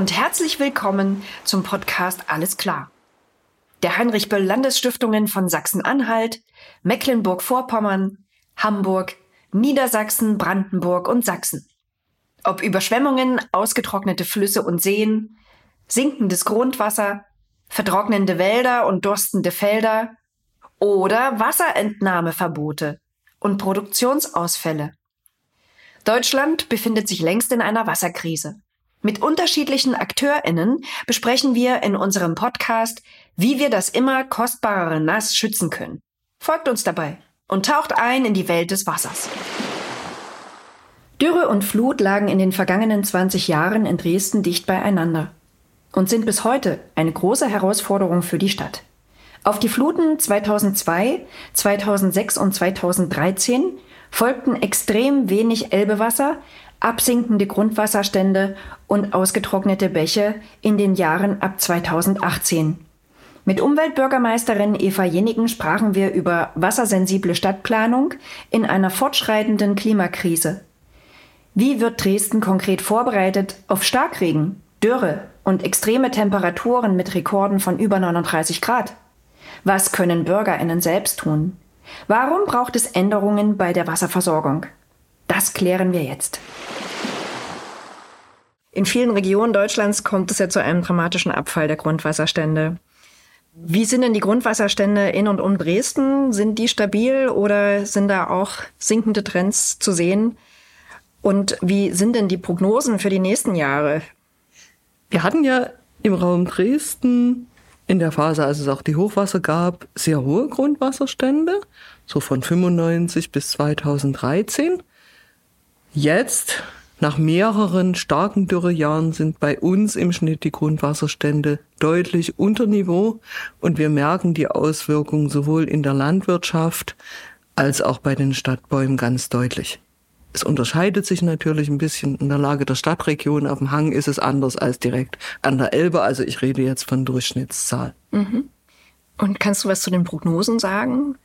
Und herzlich willkommen zum Podcast Alles klar. Der Heinrich Böll Landesstiftungen von Sachsen-Anhalt, Mecklenburg-Vorpommern, Hamburg, Niedersachsen, Brandenburg und Sachsen. Ob Überschwemmungen, ausgetrocknete Flüsse und Seen, sinkendes Grundwasser, vertrocknende Wälder und durstende Felder oder Wasserentnahmeverbote und Produktionsausfälle. Deutschland befindet sich längst in einer Wasserkrise. Mit unterschiedlichen AkteurInnen besprechen wir in unserem Podcast, wie wir das immer kostbarere Nass schützen können. Folgt uns dabei und taucht ein in die Welt des Wassers. Dürre und Flut lagen in den vergangenen 20 Jahren in Dresden dicht beieinander und sind bis heute eine große Herausforderung für die Stadt. Auf die Fluten 2002, 2006 und 2013 folgten extrem wenig Elbewasser, absinkende Grundwasserstände und ausgetrocknete Bäche in den Jahren ab 2018. Mit Umweltbürgermeisterin Eva Jenigen sprachen wir über wassersensible Stadtplanung in einer fortschreitenden Klimakrise. Wie wird Dresden konkret vorbereitet auf Starkregen, Dürre und extreme Temperaturen mit Rekorden von über 39 Grad? Was können Bürgerinnen selbst tun? Warum braucht es Änderungen bei der Wasserversorgung? Das klären wir jetzt. In vielen Regionen Deutschlands kommt es ja zu einem dramatischen Abfall der Grundwasserstände. Wie sind denn die Grundwasserstände in und um Dresden? Sind die stabil oder sind da auch sinkende Trends zu sehen? Und wie sind denn die Prognosen für die nächsten Jahre? Wir hatten ja im Raum Dresden in der Phase, als es auch die Hochwasser gab, sehr hohe Grundwasserstände, so von 95 bis 2013. Jetzt, nach mehreren starken Dürrejahren, sind bei uns im Schnitt die Grundwasserstände deutlich unter Niveau und wir merken die Auswirkungen sowohl in der Landwirtschaft als auch bei den Stadtbäumen ganz deutlich. Es unterscheidet sich natürlich ein bisschen in der Lage der Stadtregion. Auf dem Hang ist es anders als direkt an der Elbe. Also ich rede jetzt von Durchschnittszahl. Mhm. Und kannst du was zu den Prognosen sagen?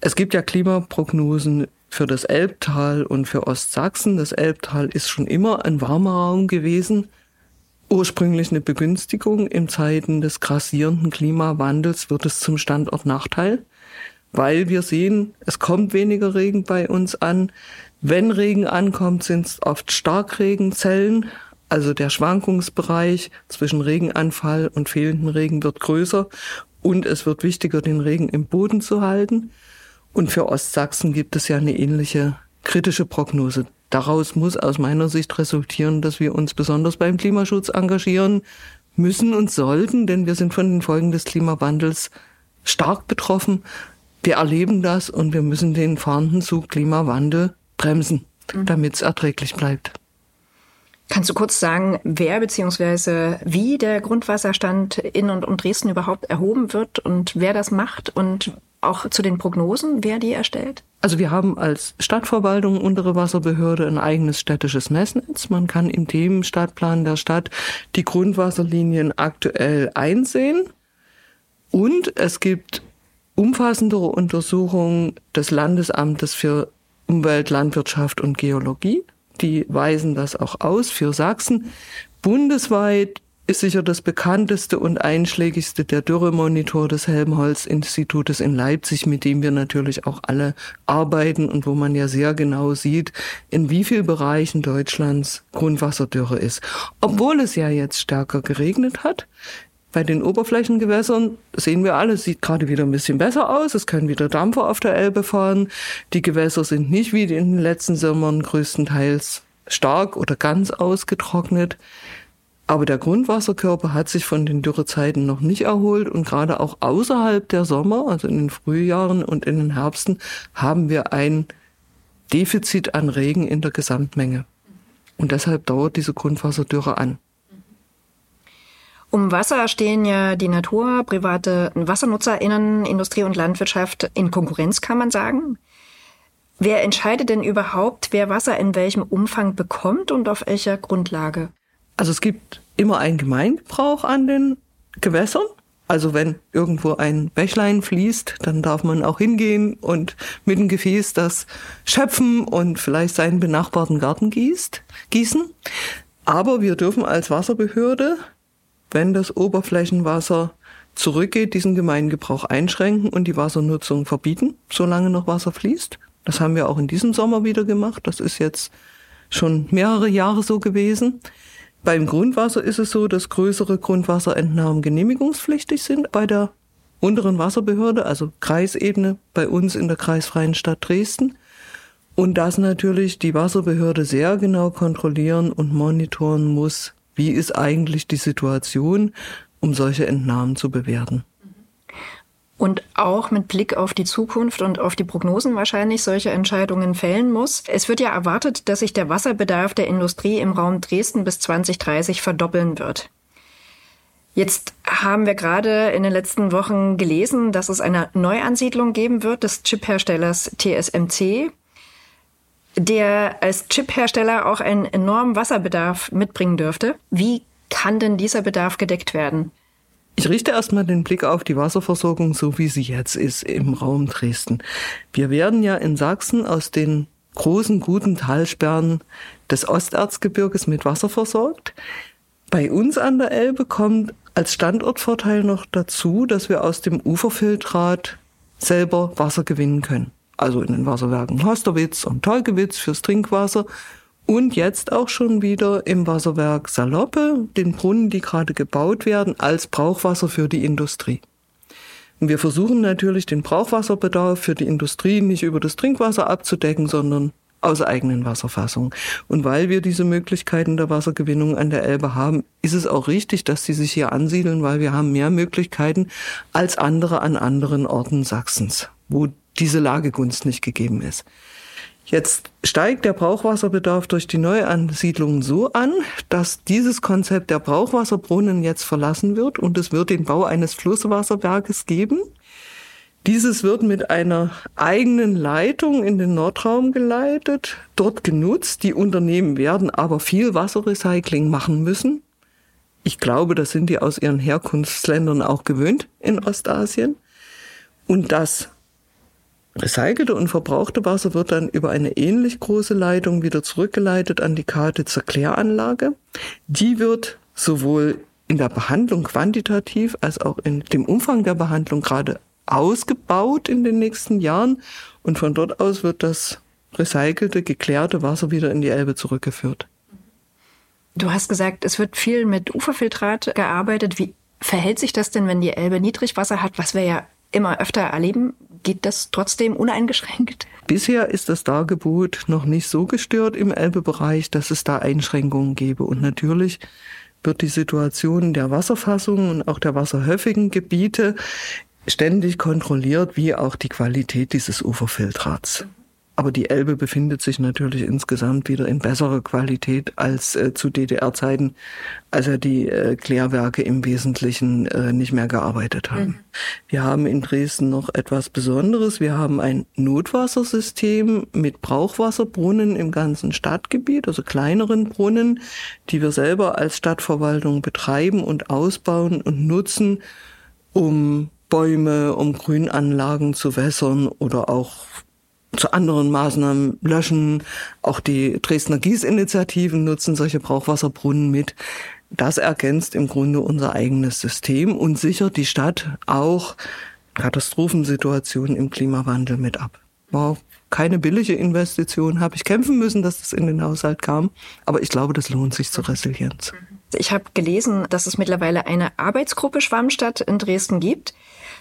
Es gibt ja Klimaprognosen für das Elbtal und für Ostsachsen. Das Elbtal ist schon immer ein warmer Raum gewesen. Ursprünglich eine Begünstigung. In Zeiten des grassierenden Klimawandels wird es zum Standortnachteil, weil wir sehen, es kommt weniger Regen bei uns an. Wenn Regen ankommt, sind es oft Starkregenzellen. Also der Schwankungsbereich zwischen Regenanfall und fehlendem Regen wird größer und es wird wichtiger, den Regen im Boden zu halten. Und für Ostsachsen gibt es ja eine ähnliche kritische Prognose. Daraus muss aus meiner Sicht resultieren, dass wir uns besonders beim Klimaschutz engagieren müssen und sollten, denn wir sind von den Folgen des Klimawandels stark betroffen. Wir erleben das und wir müssen den fahrenden Zug Klimawandel bremsen, mhm. damit es erträglich bleibt. Kannst du kurz sagen, wer bzw. wie der Grundwasserstand in und um Dresden überhaupt erhoben wird und wer das macht und auch zu den Prognosen, wer die erstellt? Also wir haben als Stadtverwaltung, untere Wasserbehörde, ein eigenes städtisches Messnetz. Man kann im Themenstadtplan der Stadt die Grundwasserlinien aktuell einsehen. Und es gibt umfassendere Untersuchungen des Landesamtes für Umwelt, Landwirtschaft und Geologie. Die weisen das auch aus für Sachsen. Bundesweit ist sicher das bekannteste und einschlägigste der Dürremonitor des Helmholtz-Institutes in Leipzig, mit dem wir natürlich auch alle arbeiten und wo man ja sehr genau sieht, in wie vielen Bereichen Deutschlands Grundwasserdürre ist. Obwohl es ja jetzt stärker geregnet hat, bei den Oberflächengewässern sehen wir alles, sieht gerade wieder ein bisschen besser aus. Es können wieder Dampfer auf der Elbe fahren. Die Gewässer sind nicht wie in den letzten Sommern größtenteils stark oder ganz ausgetrocknet. Aber der Grundwasserkörper hat sich von den Dürrezeiten noch nicht erholt und gerade auch außerhalb der Sommer, also in den Frühjahren und in den Herbsten, haben wir ein Defizit an Regen in der Gesamtmenge. Und deshalb dauert diese Grundwasserdürre an. Um Wasser stehen ja die Natur, private WassernutzerInnen, Industrie und Landwirtschaft in Konkurrenz, kann man sagen. Wer entscheidet denn überhaupt, wer Wasser in welchem Umfang bekommt und auf welcher Grundlage? Also es gibt immer einen Gemeingebrauch an den Gewässern. Also wenn irgendwo ein Bächlein fließt, dann darf man auch hingehen und mit dem Gefäß das schöpfen und vielleicht seinen benachbarten Garten gießt, gießen. Aber wir dürfen als Wasserbehörde, wenn das Oberflächenwasser zurückgeht, diesen Gemeingebrauch einschränken und die Wassernutzung verbieten, solange noch Wasser fließt. Das haben wir auch in diesem Sommer wieder gemacht. Das ist jetzt schon mehrere Jahre so gewesen. Beim Grundwasser ist es so, dass größere Grundwasserentnahmen genehmigungspflichtig sind bei der unteren Wasserbehörde, also Kreisebene bei uns in der kreisfreien Stadt Dresden. Und dass natürlich die Wasserbehörde sehr genau kontrollieren und monitoren muss, wie ist eigentlich die Situation, um solche Entnahmen zu bewerten. Und auch mit Blick auf die Zukunft und auf die Prognosen wahrscheinlich solche Entscheidungen fällen muss. Es wird ja erwartet, dass sich der Wasserbedarf der Industrie im Raum Dresden bis 2030 verdoppeln wird. Jetzt haben wir gerade in den letzten Wochen gelesen, dass es eine Neuansiedlung geben wird des Chipherstellers TSMC der als Chiphersteller auch einen enormen Wasserbedarf mitbringen dürfte. Wie kann denn dieser Bedarf gedeckt werden? Ich richte erstmal den Blick auf die Wasserversorgung, so wie sie jetzt ist im Raum Dresden. Wir werden ja in Sachsen aus den großen, guten Talsperren des Osterzgebirges mit Wasser versorgt. Bei uns an der Elbe kommt als Standortvorteil noch dazu, dass wir aus dem Uferfiltrat selber Wasser gewinnen können also in den Wasserwerken Hosterwitz und Tolkewitz fürs Trinkwasser und jetzt auch schon wieder im Wasserwerk Saloppe, den Brunnen, die gerade gebaut werden, als Brauchwasser für die Industrie. Und wir versuchen natürlich den Brauchwasserbedarf für die Industrie nicht über das Trinkwasser abzudecken, sondern aus eigenen Wasserfassungen. Und weil wir diese Möglichkeiten der Wassergewinnung an der Elbe haben, ist es auch richtig, dass sie sich hier ansiedeln, weil wir haben mehr Möglichkeiten als andere an anderen Orten Sachsens, wo diese Lagegunst nicht gegeben ist. Jetzt steigt der Brauchwasserbedarf durch die Neuansiedlungen so an, dass dieses Konzept der Brauchwasserbrunnen jetzt verlassen wird und es wird den Bau eines Flusswasserwerkes geben. Dieses wird mit einer eigenen Leitung in den Nordraum geleitet, dort genutzt. Die Unternehmen werden aber viel Wasserrecycling machen müssen. Ich glaube, das sind die aus ihren Herkunftsländern auch gewöhnt in Ostasien. Und das Recycelte und verbrauchte Wasser wird dann über eine ähnlich große Leitung wieder zurückgeleitet an die Kaditzer Kläranlage. Die wird sowohl in der Behandlung quantitativ als auch in dem Umfang der Behandlung gerade ausgebaut in den nächsten Jahren und von dort aus wird das recycelte, geklärte Wasser wieder in die Elbe zurückgeführt. Du hast gesagt, es wird viel mit Uferfiltrat gearbeitet. Wie verhält sich das denn, wenn die Elbe Niedrigwasser hat, was wir ja immer öfter erleben? Geht das trotzdem uneingeschränkt? Bisher ist das Dargebot noch nicht so gestört im Elbebereich, dass es da Einschränkungen gäbe. Und natürlich wird die Situation der Wasserfassung und auch der wasserhöfigen Gebiete ständig kontrolliert, wie auch die Qualität dieses Uferfiltrats. Aber die Elbe befindet sich natürlich insgesamt wieder in besserer Qualität als äh, zu DDR-Zeiten, als ja die äh, Klärwerke im Wesentlichen äh, nicht mehr gearbeitet haben. Mhm. Wir haben in Dresden noch etwas Besonderes. Wir haben ein Notwassersystem mit Brauchwasserbrunnen im ganzen Stadtgebiet, also kleineren Brunnen, die wir selber als Stadtverwaltung betreiben und ausbauen und nutzen, um Bäume, um Grünanlagen zu wässern oder auch zu anderen Maßnahmen löschen. Auch die Dresdner Gießinitiativen nutzen solche Brauchwasserbrunnen mit. Das ergänzt im Grunde unser eigenes System und sichert die Stadt auch Katastrophensituationen im Klimawandel mit ab. War keine billige Investition, habe ich kämpfen müssen, dass das in den Haushalt kam. Aber ich glaube, das lohnt sich zur Resilienz. Ich habe gelesen, dass es mittlerweile eine Arbeitsgruppe Schwammstadt in Dresden gibt.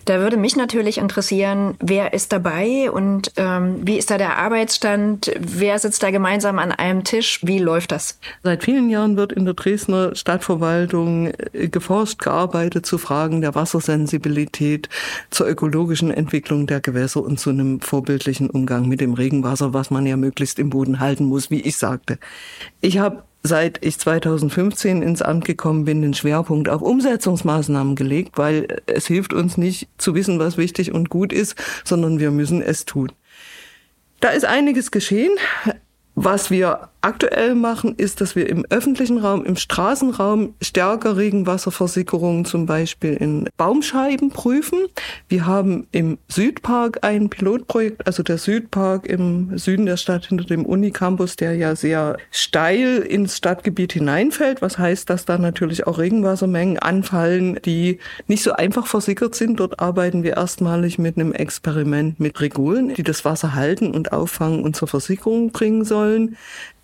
Da würde mich natürlich interessieren, wer ist dabei und ähm, wie ist da der Arbeitsstand? Wer sitzt da gemeinsam an einem Tisch? Wie läuft das? Seit vielen Jahren wird in der Dresdner Stadtverwaltung äh, geforscht, gearbeitet zu Fragen der Wassersensibilität, zur ökologischen Entwicklung der Gewässer und zu einem vorbildlichen Umgang mit dem Regenwasser, was man ja möglichst im Boden halten muss, wie ich sagte. Ich habe seit ich 2015 ins Amt gekommen bin, den Schwerpunkt auf Umsetzungsmaßnahmen gelegt, weil es hilft uns nicht zu wissen, was wichtig und gut ist, sondern wir müssen es tun. Da ist einiges geschehen. Was wir aktuell machen, ist, dass wir im öffentlichen Raum, im Straßenraum stärker Regenwasserversickerungen zum Beispiel in Baumscheiben prüfen. Wir haben im Südpark ein Pilotprojekt, also der Südpark im Süden der Stadt hinter dem Unicampus, der ja sehr steil ins Stadtgebiet hineinfällt, was heißt, dass da natürlich auch Regenwassermengen anfallen, die nicht so einfach versickert sind. Dort arbeiten wir erstmalig mit einem Experiment mit Regulen, die das Wasser halten und auffangen und zur Versickerung bringen sollen.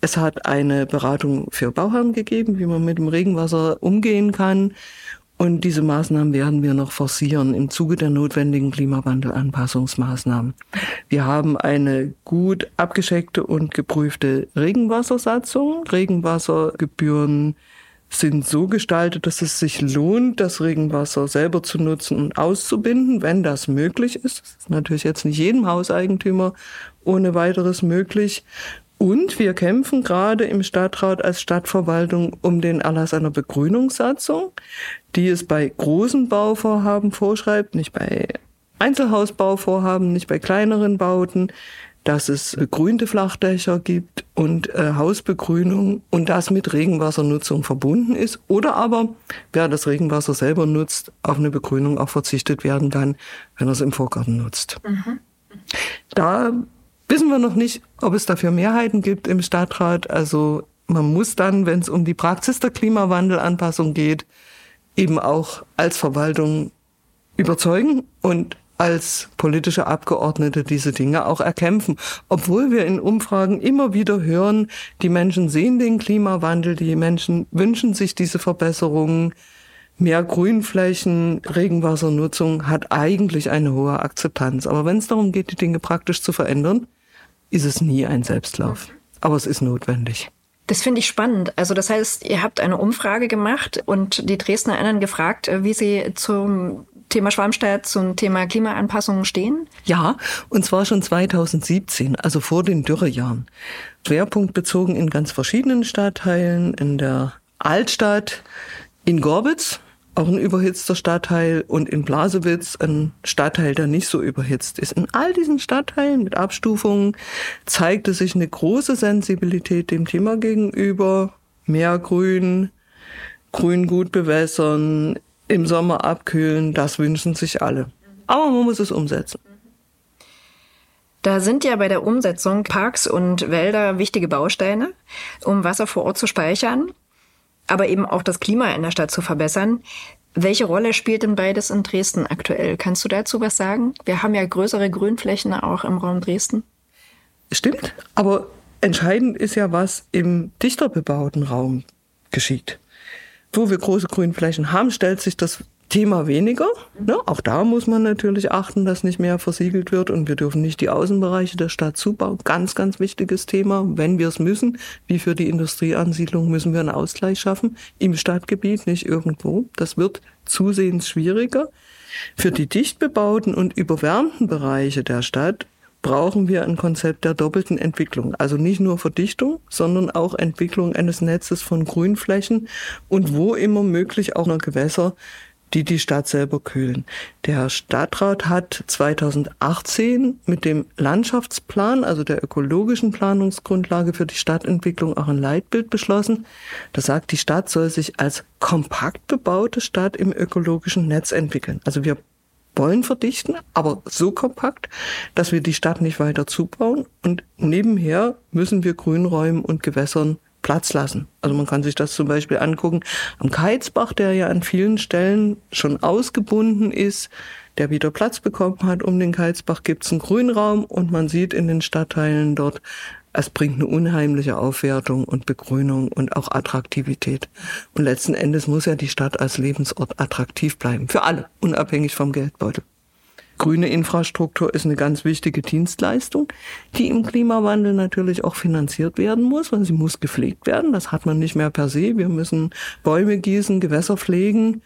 Es hat eine Beratung für Bauherren gegeben, wie man mit dem Regenwasser umgehen kann. Und diese Maßnahmen werden wir noch forcieren im Zuge der notwendigen Klimawandelanpassungsmaßnahmen. Wir haben eine gut abgescheckte und geprüfte Regenwassersatzung. Regenwassergebühren sind so gestaltet, dass es sich lohnt, das Regenwasser selber zu nutzen und auszubinden, wenn das möglich ist. Das ist natürlich jetzt nicht jedem Hauseigentümer ohne weiteres möglich. Und wir kämpfen gerade im Stadtrat als Stadtverwaltung um den Erlass einer Begrünungssatzung, die es bei großen Bauvorhaben vorschreibt, nicht bei Einzelhausbauvorhaben, nicht bei kleineren Bauten, dass es begrünte Flachdächer gibt und äh, Hausbegrünung und das mit Regenwassernutzung verbunden ist. Oder aber, wer das Regenwasser selber nutzt, auf eine Begrünung auch verzichtet werden kann, wenn er es im Vorgarten nutzt. Mhm. Da wissen wir noch nicht, ob es dafür Mehrheiten gibt im Stadtrat. Also man muss dann, wenn es um die Praxis der Klimawandelanpassung geht, eben auch als Verwaltung überzeugen und als politische Abgeordnete diese Dinge auch erkämpfen. Obwohl wir in Umfragen immer wieder hören, die Menschen sehen den Klimawandel, die Menschen wünschen sich diese Verbesserungen. Mehr Grünflächen, Regenwassernutzung hat eigentlich eine hohe Akzeptanz. Aber wenn es darum geht, die Dinge praktisch zu verändern, ist es nie ein Selbstlauf. Aber es ist notwendig. Das finde ich spannend. Also das heißt, ihr habt eine Umfrage gemacht und die Dresdnerinnen gefragt, wie sie zum Thema Schwarmstadt, zum Thema Klimaanpassungen stehen? Ja, und zwar schon 2017, also vor den Dürrejahren. Schwerpunkt bezogen in ganz verschiedenen Stadtteilen, in der Altstadt, in Gorbitz, auch ein überhitzter Stadtteil und in Blasewitz ein Stadtteil, der nicht so überhitzt ist. In all diesen Stadtteilen mit Abstufungen zeigte sich eine große Sensibilität dem Thema gegenüber. Mehr Grün, Grün gut bewässern, im Sommer abkühlen, das wünschen sich alle. Aber man muss es umsetzen. Da sind ja bei der Umsetzung Parks und Wälder wichtige Bausteine, um Wasser vor Ort zu speichern aber eben auch das Klima in der Stadt zu verbessern. Welche Rolle spielt denn beides in Dresden aktuell? Kannst du dazu was sagen? Wir haben ja größere Grünflächen auch im Raum Dresden. Stimmt, aber entscheidend ist ja, was im dichter bebauten Raum geschieht. Wo wir große Grünflächen haben, stellt sich das Thema weniger. Ne? Auch da muss man natürlich achten, dass nicht mehr versiegelt wird und wir dürfen nicht die Außenbereiche der Stadt zubauen. Ganz, ganz wichtiges Thema. Wenn wir es müssen, wie für die Industrieansiedlung, müssen wir einen Ausgleich schaffen im Stadtgebiet, nicht irgendwo. Das wird zusehends schwieriger. Für die dicht bebauten und überwärmten Bereiche der Stadt brauchen wir ein Konzept der doppelten Entwicklung. Also nicht nur Verdichtung, sondern auch Entwicklung eines Netzes von Grünflächen und wo immer möglich auch noch Gewässer die die Stadt selber kühlen. Der Stadtrat hat 2018 mit dem Landschaftsplan, also der ökologischen Planungsgrundlage für die Stadtentwicklung, auch ein Leitbild beschlossen. Das sagt, die Stadt soll sich als kompakt bebaute Stadt im ökologischen Netz entwickeln. Also wir wollen verdichten, aber so kompakt, dass wir die Stadt nicht weiter zubauen und nebenher müssen wir Grünräumen und Gewässern Platz lassen. Also man kann sich das zum Beispiel angucken am Keizbach, der ja an vielen Stellen schon ausgebunden ist, der wieder Platz bekommen hat. Um den Keizbach gibt es einen Grünraum und man sieht in den Stadtteilen dort, es bringt eine unheimliche Aufwertung und Begrünung und auch Attraktivität. Und letzten Endes muss ja die Stadt als Lebensort attraktiv bleiben. Für alle, unabhängig vom Geldbeutel. Grüne Infrastruktur ist eine ganz wichtige Dienstleistung, die im Klimawandel natürlich auch finanziert werden muss, weil sie muss gepflegt werden. Das hat man nicht mehr per se. Wir müssen Bäume gießen, Gewässer pflegen,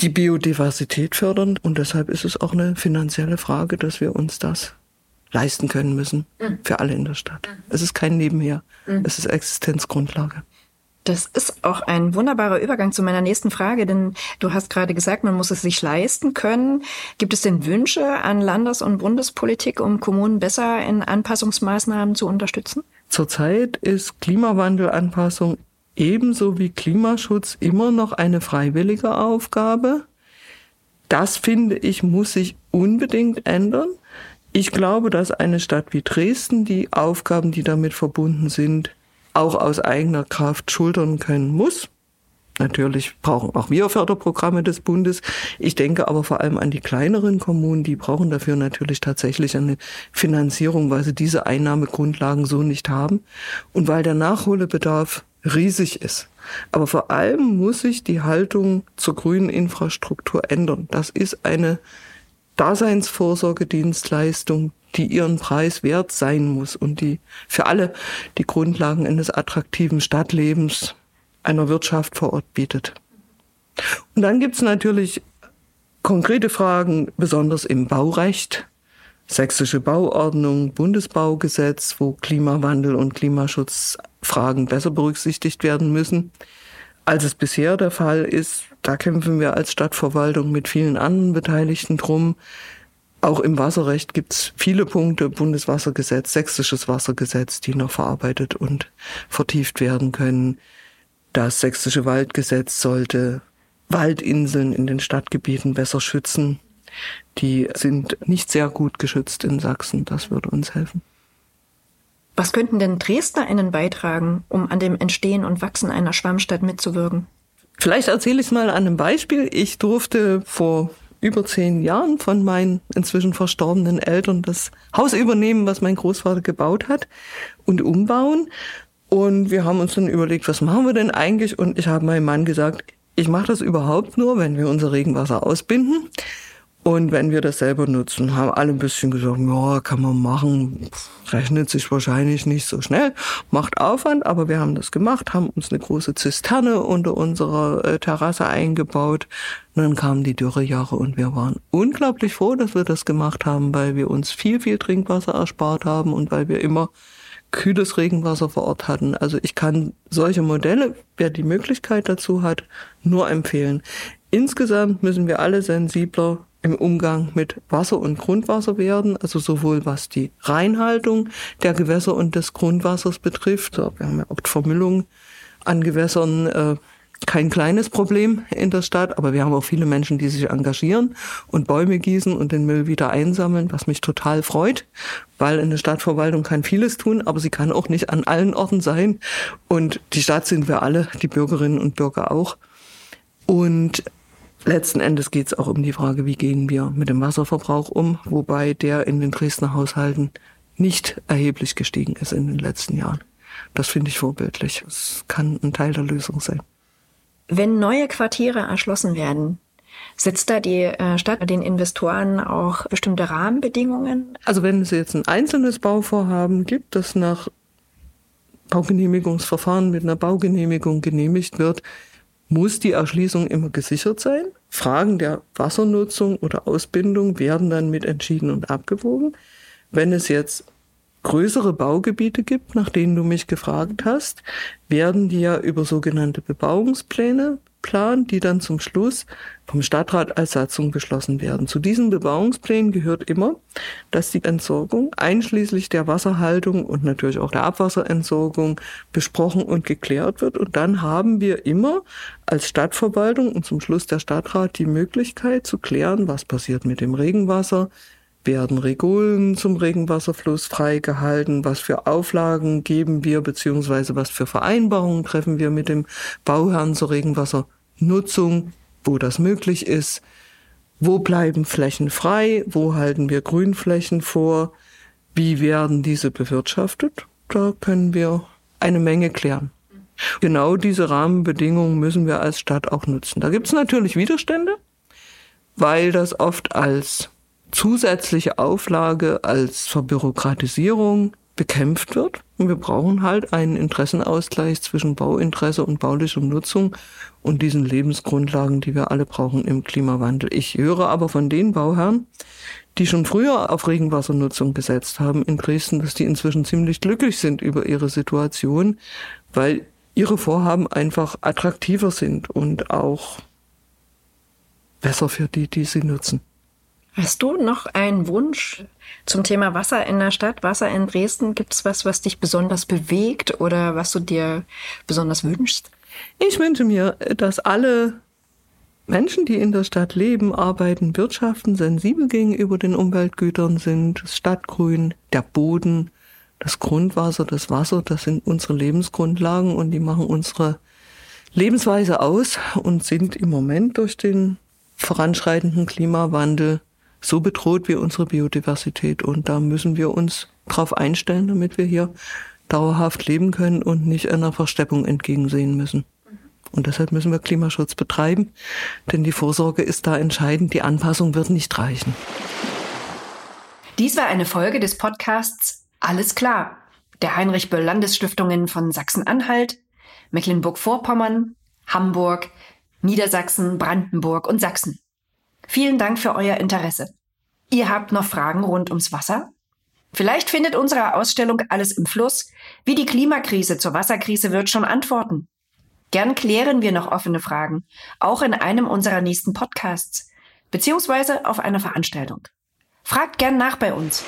die Biodiversität fördern. Und deshalb ist es auch eine finanzielle Frage, dass wir uns das leisten können müssen mhm. für alle in der Stadt. Es ist kein Nebenher. Mhm. Es ist Existenzgrundlage. Das ist auch ein wunderbarer Übergang zu meiner nächsten Frage, denn du hast gerade gesagt, man muss es sich leisten können. Gibt es denn Wünsche an Landes- und Bundespolitik, um Kommunen besser in Anpassungsmaßnahmen zu unterstützen? Zurzeit ist Klimawandelanpassung ebenso wie Klimaschutz immer noch eine freiwillige Aufgabe. Das finde ich, muss sich unbedingt ändern. Ich glaube, dass eine Stadt wie Dresden die Aufgaben, die damit verbunden sind, auch aus eigener Kraft schultern können muss. Natürlich brauchen auch wir Förderprogramme des Bundes. Ich denke aber vor allem an die kleineren Kommunen, die brauchen dafür natürlich tatsächlich eine Finanzierung, weil sie diese Einnahmegrundlagen so nicht haben und weil der Nachholbedarf riesig ist. Aber vor allem muss sich die Haltung zur grünen Infrastruktur ändern. Das ist eine Daseinsvorsorgedienstleistung, die ihren Preis wert sein muss und die für alle die Grundlagen eines attraktiven Stadtlebens einer Wirtschaft vor Ort bietet. Und dann gibt es natürlich konkrete Fragen, besonders im Baurecht, sächsische Bauordnung, Bundesbaugesetz, wo Klimawandel und Klimaschutzfragen besser berücksichtigt werden müssen, als es bisher der Fall ist. Da kämpfen wir als Stadtverwaltung mit vielen anderen Beteiligten drum. Auch im Wasserrecht gibt es viele Punkte, Bundeswassergesetz, sächsisches Wassergesetz, die noch verarbeitet und vertieft werden können. Das sächsische Waldgesetz sollte Waldinseln in den Stadtgebieten besser schützen. Die sind nicht sehr gut geschützt in Sachsen. Das würde uns helfen. Was könnten denn DresdnerInnen beitragen, um an dem Entstehen und Wachsen einer Schwammstadt mitzuwirken? Vielleicht erzähle ich es mal an einem Beispiel. Ich durfte vor über zehn Jahren von meinen inzwischen verstorbenen Eltern das Haus übernehmen, was mein Großvater gebaut hat und umbauen. Und wir haben uns dann überlegt, was machen wir denn eigentlich? Und ich habe meinem Mann gesagt, ich mache das überhaupt nur, wenn wir unser Regenwasser ausbinden. Und wenn wir das selber nutzen, haben alle ein bisschen gesagt, ja, kann man machen, rechnet sich wahrscheinlich nicht so schnell, macht Aufwand, aber wir haben das gemacht, haben uns eine große Zisterne unter unserer äh, Terrasse eingebaut. Und dann kamen die Dürrejahre und wir waren unglaublich froh, dass wir das gemacht haben, weil wir uns viel, viel Trinkwasser erspart haben und weil wir immer kühles Regenwasser vor Ort hatten. Also ich kann solche Modelle, wer die Möglichkeit dazu hat, nur empfehlen. Insgesamt müssen wir alle sensibler im Umgang mit Wasser und Grundwasser werden, also sowohl was die Reinhaltung der Gewässer und des Grundwassers betrifft. Wir haben ja oft Vermüllung an Gewässern, äh, kein kleines Problem in der Stadt, aber wir haben auch viele Menschen, die sich engagieren und Bäume gießen und den Müll wieder einsammeln, was mich total freut, weil eine Stadtverwaltung kann vieles tun, aber sie kann auch nicht an allen Orten sein. Und die Stadt sind wir alle, die Bürgerinnen und Bürger auch. Und letzten Endes geht es auch um die Frage, wie gehen wir mit dem Wasserverbrauch um, wobei der in den Dresdner Haushalten nicht erheblich gestiegen ist in den letzten Jahren. Das finde ich vorbildlich. Es kann ein Teil der Lösung sein. Wenn neue Quartiere erschlossen werden, setzt da die äh, Stadt den Investoren auch bestimmte Rahmenbedingungen? Also wenn es jetzt ein einzelnes Bauvorhaben gibt, das nach Baugenehmigungsverfahren mit einer Baugenehmigung genehmigt wird, muss die Erschließung immer gesichert sein. Fragen der Wassernutzung oder Ausbindung werden dann mit entschieden und abgewogen. Wenn es jetzt größere Baugebiete gibt, nach denen du mich gefragt hast, werden die ja über sogenannte Bebauungspläne planen, die dann zum Schluss vom Stadtrat als Satzung beschlossen werden. Zu diesen Bebauungsplänen gehört immer, dass die Entsorgung einschließlich der Wasserhaltung und natürlich auch der Abwasserentsorgung besprochen und geklärt wird. Und dann haben wir immer als Stadtverwaltung und zum Schluss der Stadtrat die Möglichkeit zu klären, was passiert mit dem Regenwasser, werden Regulen zum Regenwasserfluss freigehalten? Was für Auflagen geben wir, beziehungsweise was für Vereinbarungen treffen wir mit dem Bauherrn zur Regenwassernutzung, wo das möglich ist? Wo bleiben Flächen frei? Wo halten wir Grünflächen vor? Wie werden diese bewirtschaftet? Da können wir eine Menge klären. Genau diese Rahmenbedingungen müssen wir als Stadt auch nutzen. Da gibt es natürlich Widerstände, weil das oft als zusätzliche Auflage als Verbürokratisierung bekämpft wird. Und wir brauchen halt einen Interessenausgleich zwischen Bauinteresse und baulicher Nutzung und diesen Lebensgrundlagen, die wir alle brauchen im Klimawandel. Ich höre aber von den Bauherren, die schon früher auf Regenwassernutzung gesetzt haben in Dresden, dass die inzwischen ziemlich glücklich sind über ihre Situation, weil ihre Vorhaben einfach attraktiver sind und auch besser für die, die sie nutzen. Hast du noch einen Wunsch zum Thema Wasser in der Stadt, Wasser in Dresden? Gibt es was, was dich besonders bewegt oder was du dir besonders wünschst? Ich wünsche mir, dass alle Menschen, die in der Stadt leben, arbeiten, wirtschaften, sensibel gegenüber den Umweltgütern sind, das Stadtgrün, der Boden, das Grundwasser, das Wasser, das sind unsere Lebensgrundlagen und die machen unsere Lebensweise aus und sind im Moment durch den voranschreitenden Klimawandel so bedroht wie unsere Biodiversität. Und da müssen wir uns drauf einstellen, damit wir hier dauerhaft leben können und nicht einer Versteppung entgegensehen müssen. Und deshalb müssen wir Klimaschutz betreiben, denn die Vorsorge ist da entscheidend. Die Anpassung wird nicht reichen. Dies war eine Folge des Podcasts Alles klar, der Heinrich Böll Landesstiftungen von Sachsen-Anhalt, Mecklenburg-Vorpommern, Hamburg, Niedersachsen, Brandenburg und Sachsen. Vielen Dank für euer Interesse. Ihr habt noch Fragen rund ums Wasser? Vielleicht findet unsere Ausstellung Alles im Fluss, wie die Klimakrise zur Wasserkrise wird, schon Antworten. Gern klären wir noch offene Fragen, auch in einem unserer nächsten Podcasts, beziehungsweise auf einer Veranstaltung. Fragt gern nach bei uns.